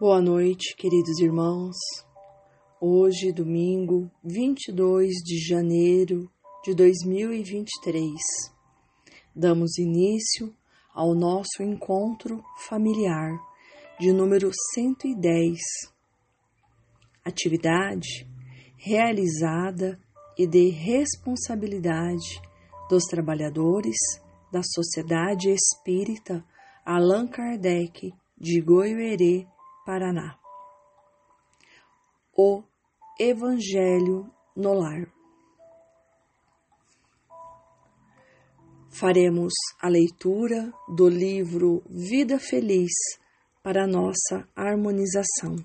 Boa noite, queridos irmãos. Hoje, domingo, 22 de janeiro de 2023, damos início ao nosso encontro familiar de número 110. Atividade realizada e de responsabilidade dos trabalhadores da Sociedade Espírita Allan Kardec de Goiuerê, Paraná. O Evangelho no Lar. Faremos a leitura do livro Vida Feliz para nossa harmonização.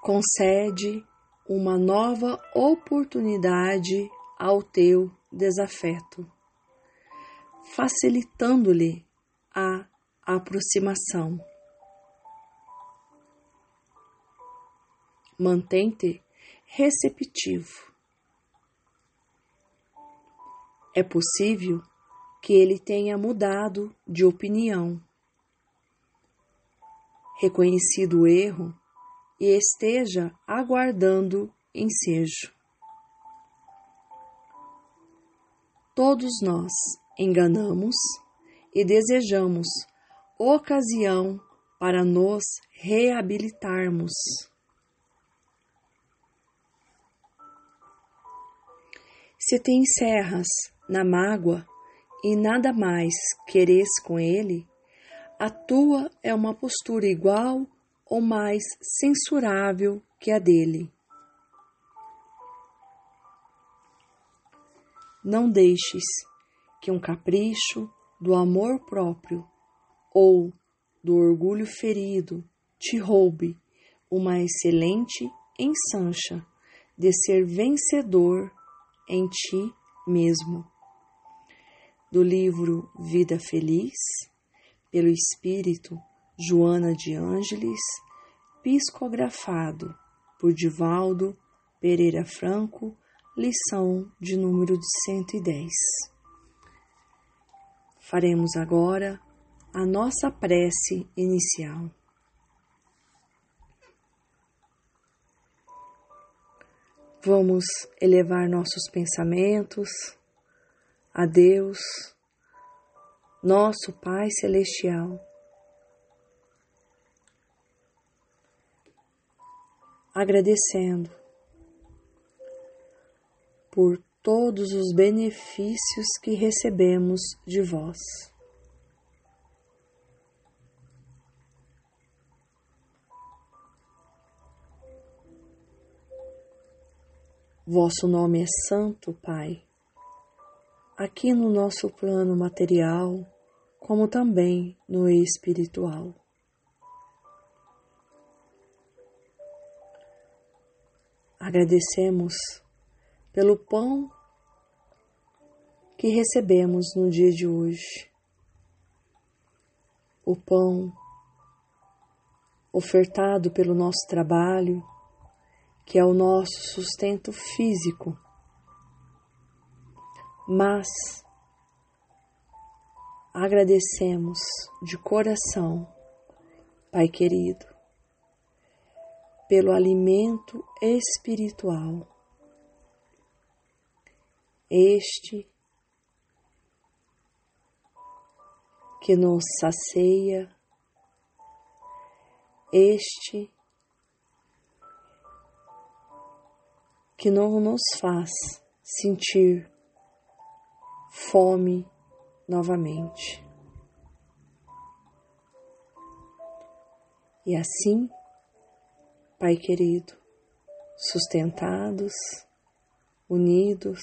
Concede uma nova oportunidade ao teu desafeto, facilitando-lhe a aproximação. Mantente receptivo. É possível que ele tenha mudado de opinião, reconhecido o erro e esteja aguardando ensejo. Todos nós enganamos e desejamos ocasião para nos reabilitarmos. Se te encerras na mágoa e nada mais queres com ele, a tua é uma postura igual ou mais censurável que a dele. Não deixes que um capricho do amor próprio ou do orgulho ferido te roube uma excelente ensancha de ser vencedor em ti mesmo. Do livro Vida Feliz, pelo Espírito Joana de Ângeles, psicografado por Divaldo Pereira Franco, lição de número 110. Faremos agora a nossa prece inicial. Vamos elevar nossos pensamentos a Deus, nosso Pai Celestial agradecendo por todos os benefícios que recebemos de vós. Vosso nome é Santo, Pai, aqui no nosso plano material, como também no espiritual. Agradecemos pelo pão que recebemos no dia de hoje. O pão ofertado pelo nosso trabalho, que é o nosso sustento físico. Mas agradecemos de coração, Pai querido, pelo alimento espiritual. Este que nos sacia, este que não nos faz sentir fome novamente. E assim Pai querido, sustentados, unidos,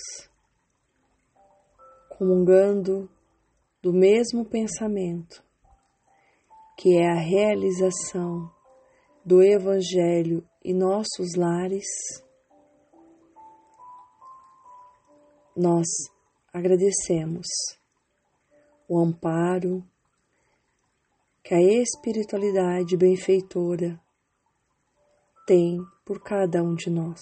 comungando do mesmo pensamento, que é a realização do Evangelho em nossos lares, nós agradecemos o amparo que a espiritualidade benfeitora tem por cada um de nós.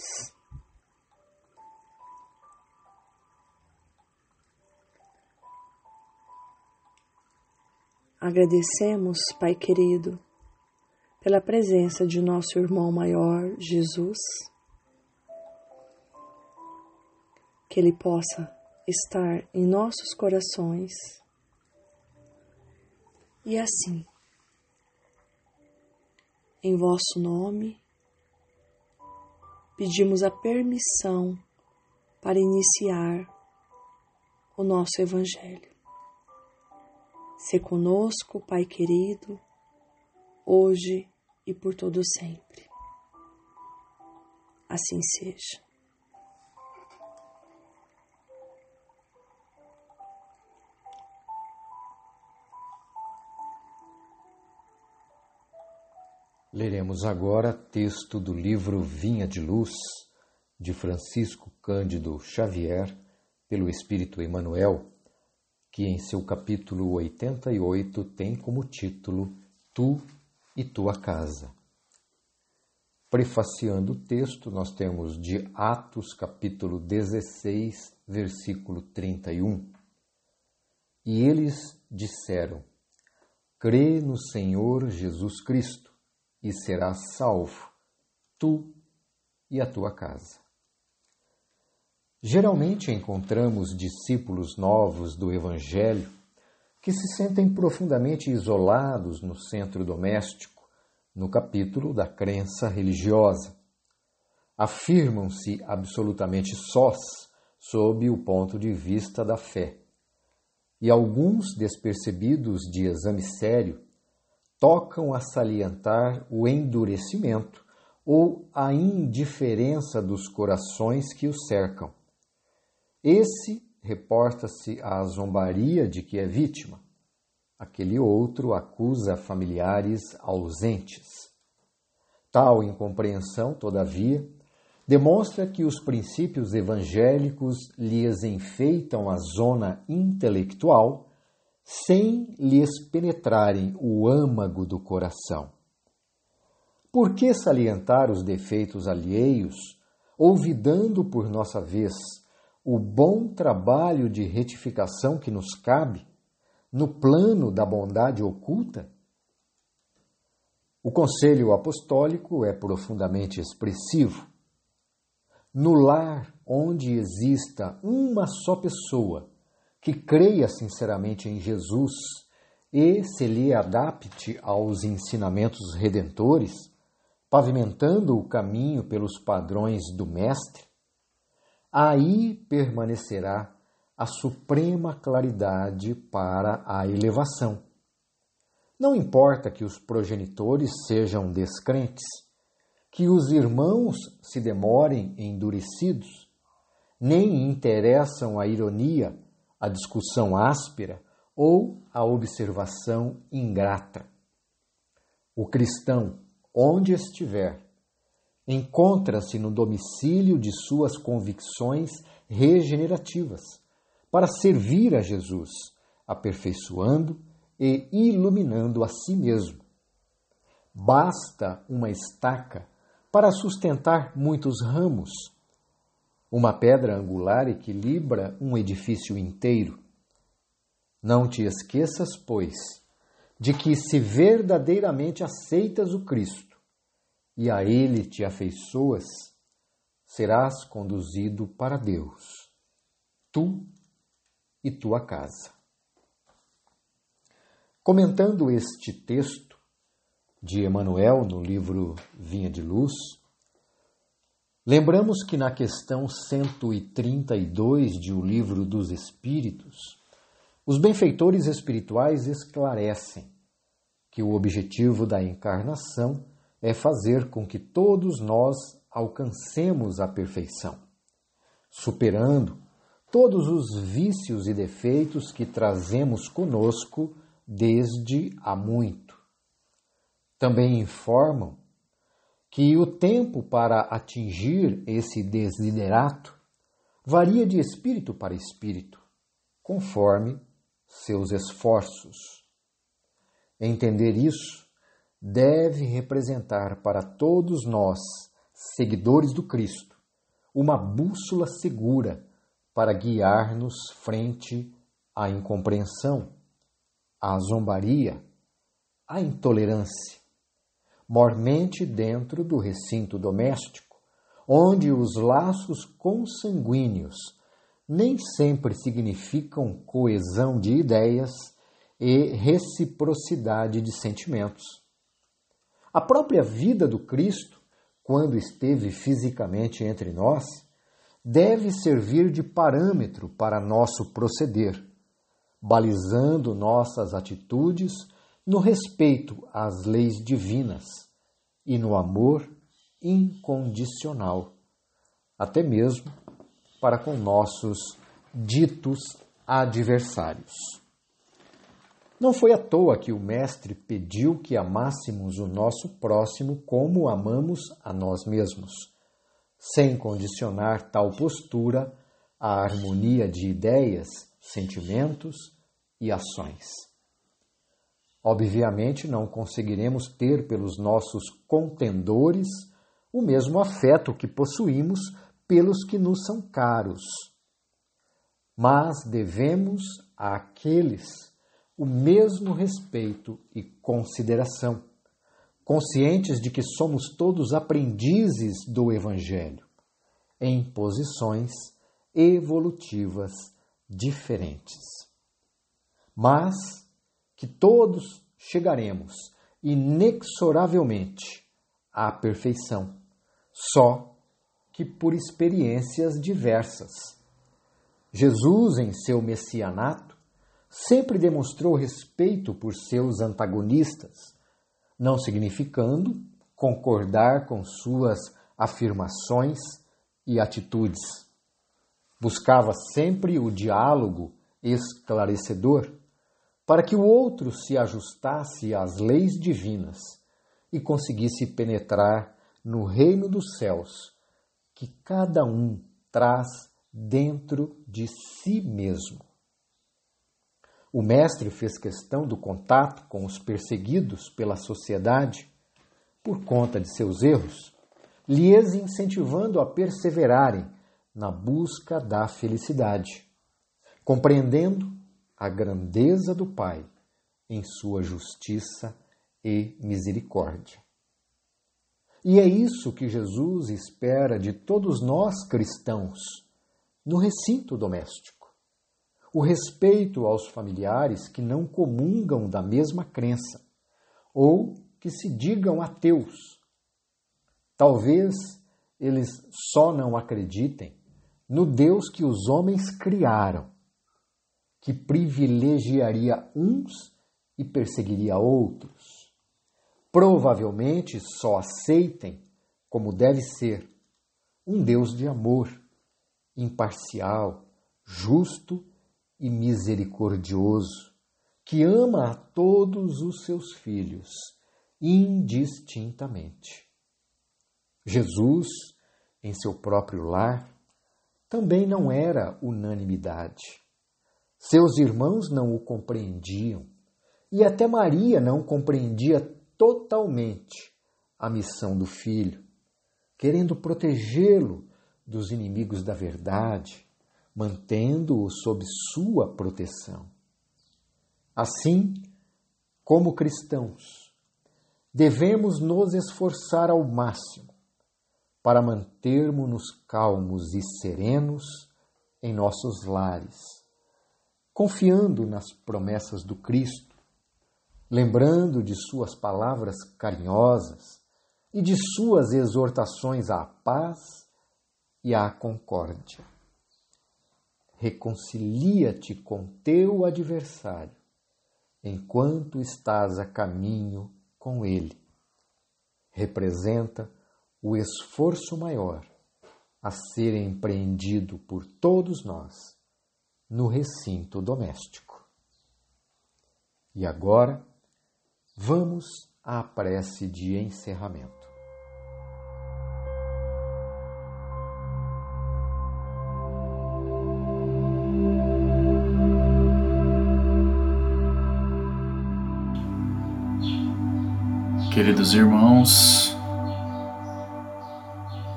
Agradecemos, Pai querido, pela presença de nosso irmão maior, Jesus, que ele possa estar em nossos corações e assim, em vosso nome, pedimos a permissão para iniciar o nosso Evangelho. Se conosco, Pai querido, hoje e por todo sempre. Assim seja. Leremos agora texto do livro Vinha de Luz, de Francisco Cândido Xavier, pelo Espírito Emmanuel, que em seu capítulo 88 tem como título Tu e Tua Casa. Prefaciando o texto, nós temos de Atos, capítulo 16, versículo 31. E eles disseram: Crê no Senhor Jesus Cristo e serás salvo, tu e a tua casa. Geralmente encontramos discípulos novos do Evangelho que se sentem profundamente isolados no centro doméstico, no capítulo da crença religiosa. Afirmam-se absolutamente sós sob o ponto de vista da fé. E alguns, despercebidos de exame sério, tocam a salientar o endurecimento ou a indiferença dos corações que o cercam. Esse reporta-se à zombaria de que é vítima. Aquele outro acusa familiares ausentes. Tal incompreensão, todavia, demonstra que os princípios evangélicos lhes enfeitam a zona intelectual sem lhes penetrarem o âmago do coração. Por que salientar os defeitos alheios, olvidando por nossa vez o bom trabalho de retificação que nos cabe no plano da bondade oculta? O conselho apostólico é profundamente expressivo. No lar onde exista uma só pessoa que creia sinceramente em Jesus e se lhe adapte aos ensinamentos redentores, pavimentando o caminho pelos padrões do Mestre, aí permanecerá a suprema claridade para a elevação. Não importa que os progenitores sejam descrentes, que os irmãos se demorem endurecidos, nem interessam a ironia a discussão áspera ou a observação ingrata. O cristão, onde estiver, encontra-se no domicílio de suas convicções regenerativas para servir a Jesus, aperfeiçoando e iluminando a si mesmo. Basta uma estaca para sustentar muitos ramos uma pedra angular equilibra um edifício inteiro. Não te esqueças, pois, de que se verdadeiramente aceitas o Cristo e a Ele te afeiçoas, serás conduzido para Deus, tu e tua casa. Comentando este texto de Emmanuel no livro Vinha de Luz, Lembramos que na questão 132 de O Livro dos Espíritos, os benfeitores espirituais esclarecem que o objetivo da encarnação é fazer com que todos nós alcancemos a perfeição, superando todos os vícios e defeitos que trazemos conosco desde há muito. Também informam que o tempo para atingir esse desiderato varia de espírito para espírito, conforme seus esforços. Entender isso deve representar para todos nós, seguidores do Cristo, uma bússola segura para guiar-nos frente à incompreensão, a zombaria, a intolerância, mormente dentro do recinto doméstico, onde os laços consanguíneos nem sempre significam coesão de ideias e reciprocidade de sentimentos. A própria vida do Cristo, quando esteve fisicamente entre nós, deve servir de parâmetro para nosso proceder, balizando nossas atitudes no respeito às leis divinas e no amor incondicional, até mesmo para com nossos ditos adversários. Não foi à toa que o Mestre pediu que amássemos o nosso próximo como amamos a nós mesmos, sem condicionar tal postura à harmonia de ideias, sentimentos e ações. Obviamente, não conseguiremos ter pelos nossos contendores o mesmo afeto que possuímos pelos que nos são caros. Mas devemos àqueles o mesmo respeito e consideração, conscientes de que somos todos aprendizes do Evangelho, em posições evolutivas diferentes. Mas que todos chegaremos inexoravelmente à perfeição, só que por experiências diversas. Jesus, em seu messianato, sempre demonstrou respeito por seus antagonistas, não significando concordar com suas afirmações e atitudes. Buscava sempre o diálogo esclarecedor para que o outro se ajustasse às leis divinas e conseguisse penetrar no reino dos céus que cada um traz dentro de si mesmo. O mestre fez questão do contato com os perseguidos pela sociedade por conta de seus erros, lhes incentivando a perseverarem na busca da felicidade, compreendendo a grandeza do Pai em sua justiça e misericórdia. E é isso que Jesus espera de todos nós cristãos no recinto doméstico. O respeito aos familiares que não comungam da mesma crença ou que se digam ateus. Talvez eles só não acreditem no Deus que os homens criaram que privilegiaria uns e perseguiria outros. Provavelmente só aceitem, como deve ser, um Deus de amor, imparcial, justo e misericordioso, que ama a todos os seus filhos, indistintamente. Jesus, em seu próprio lar, também não era unanimidade seus irmãos não o compreendiam e até Maria não compreendia totalmente a missão do filho, querendo protegê-lo dos inimigos da verdade, mantendo-o sob sua proteção. Assim, como cristãos, devemos nos esforçar ao máximo para mantermos-nos calmos e serenos em nossos lares confiando nas promessas do Cristo, lembrando de suas palavras carinhosas e de suas exortações à paz e à concórdia. Reconcilia-te com teu adversário enquanto estás a caminho com ele. Representa o esforço maior a ser empreendido por todos nós no recinto doméstico. E agora, vamos à prece de encerramento. Queridos irmãos,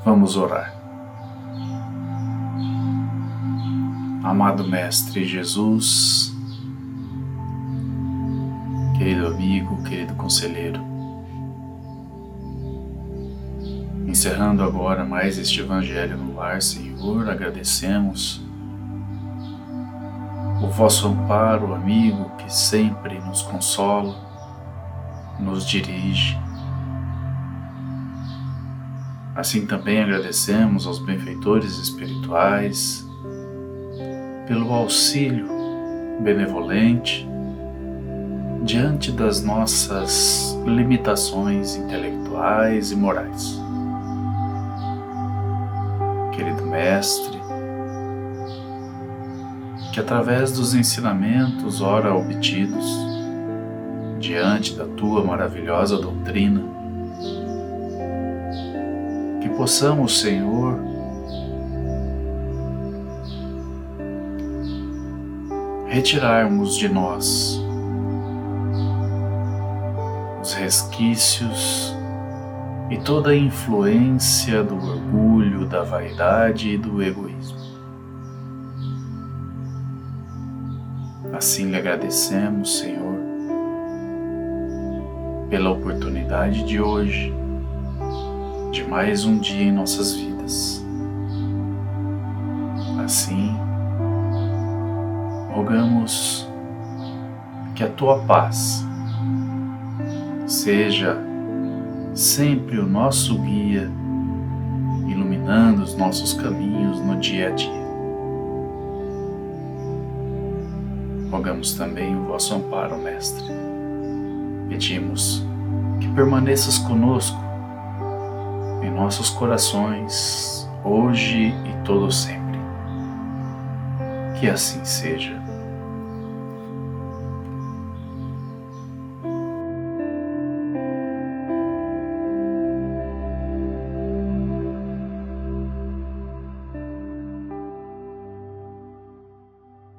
vamos orar. Amado Mestre Jesus, querido amigo, querido conselheiro. Encerrando agora mais este Evangelho no lar, Senhor, agradecemos o vosso amparo, amigo, que sempre nos consola, nos dirige. Assim também agradecemos aos benfeitores espirituais pelo auxílio benevolente diante das nossas limitações intelectuais e morais. Querido Mestre, que através dos ensinamentos ora obtidos, diante da tua maravilhosa doutrina, que possamos, Senhor, retirarmos de nós os resquícios e toda a influência do orgulho, da vaidade e do egoísmo. Assim lhe agradecemos, Senhor, pela oportunidade de hoje, de mais um dia em nossas vidas. Assim, rogamos que a tua paz seja sempre o nosso guia, iluminando os nossos caminhos no dia a dia. Rogamos também o vosso amparo, Mestre. Pedimos que permaneças conosco em nossos corações, hoje e todo sempre. Que assim seja.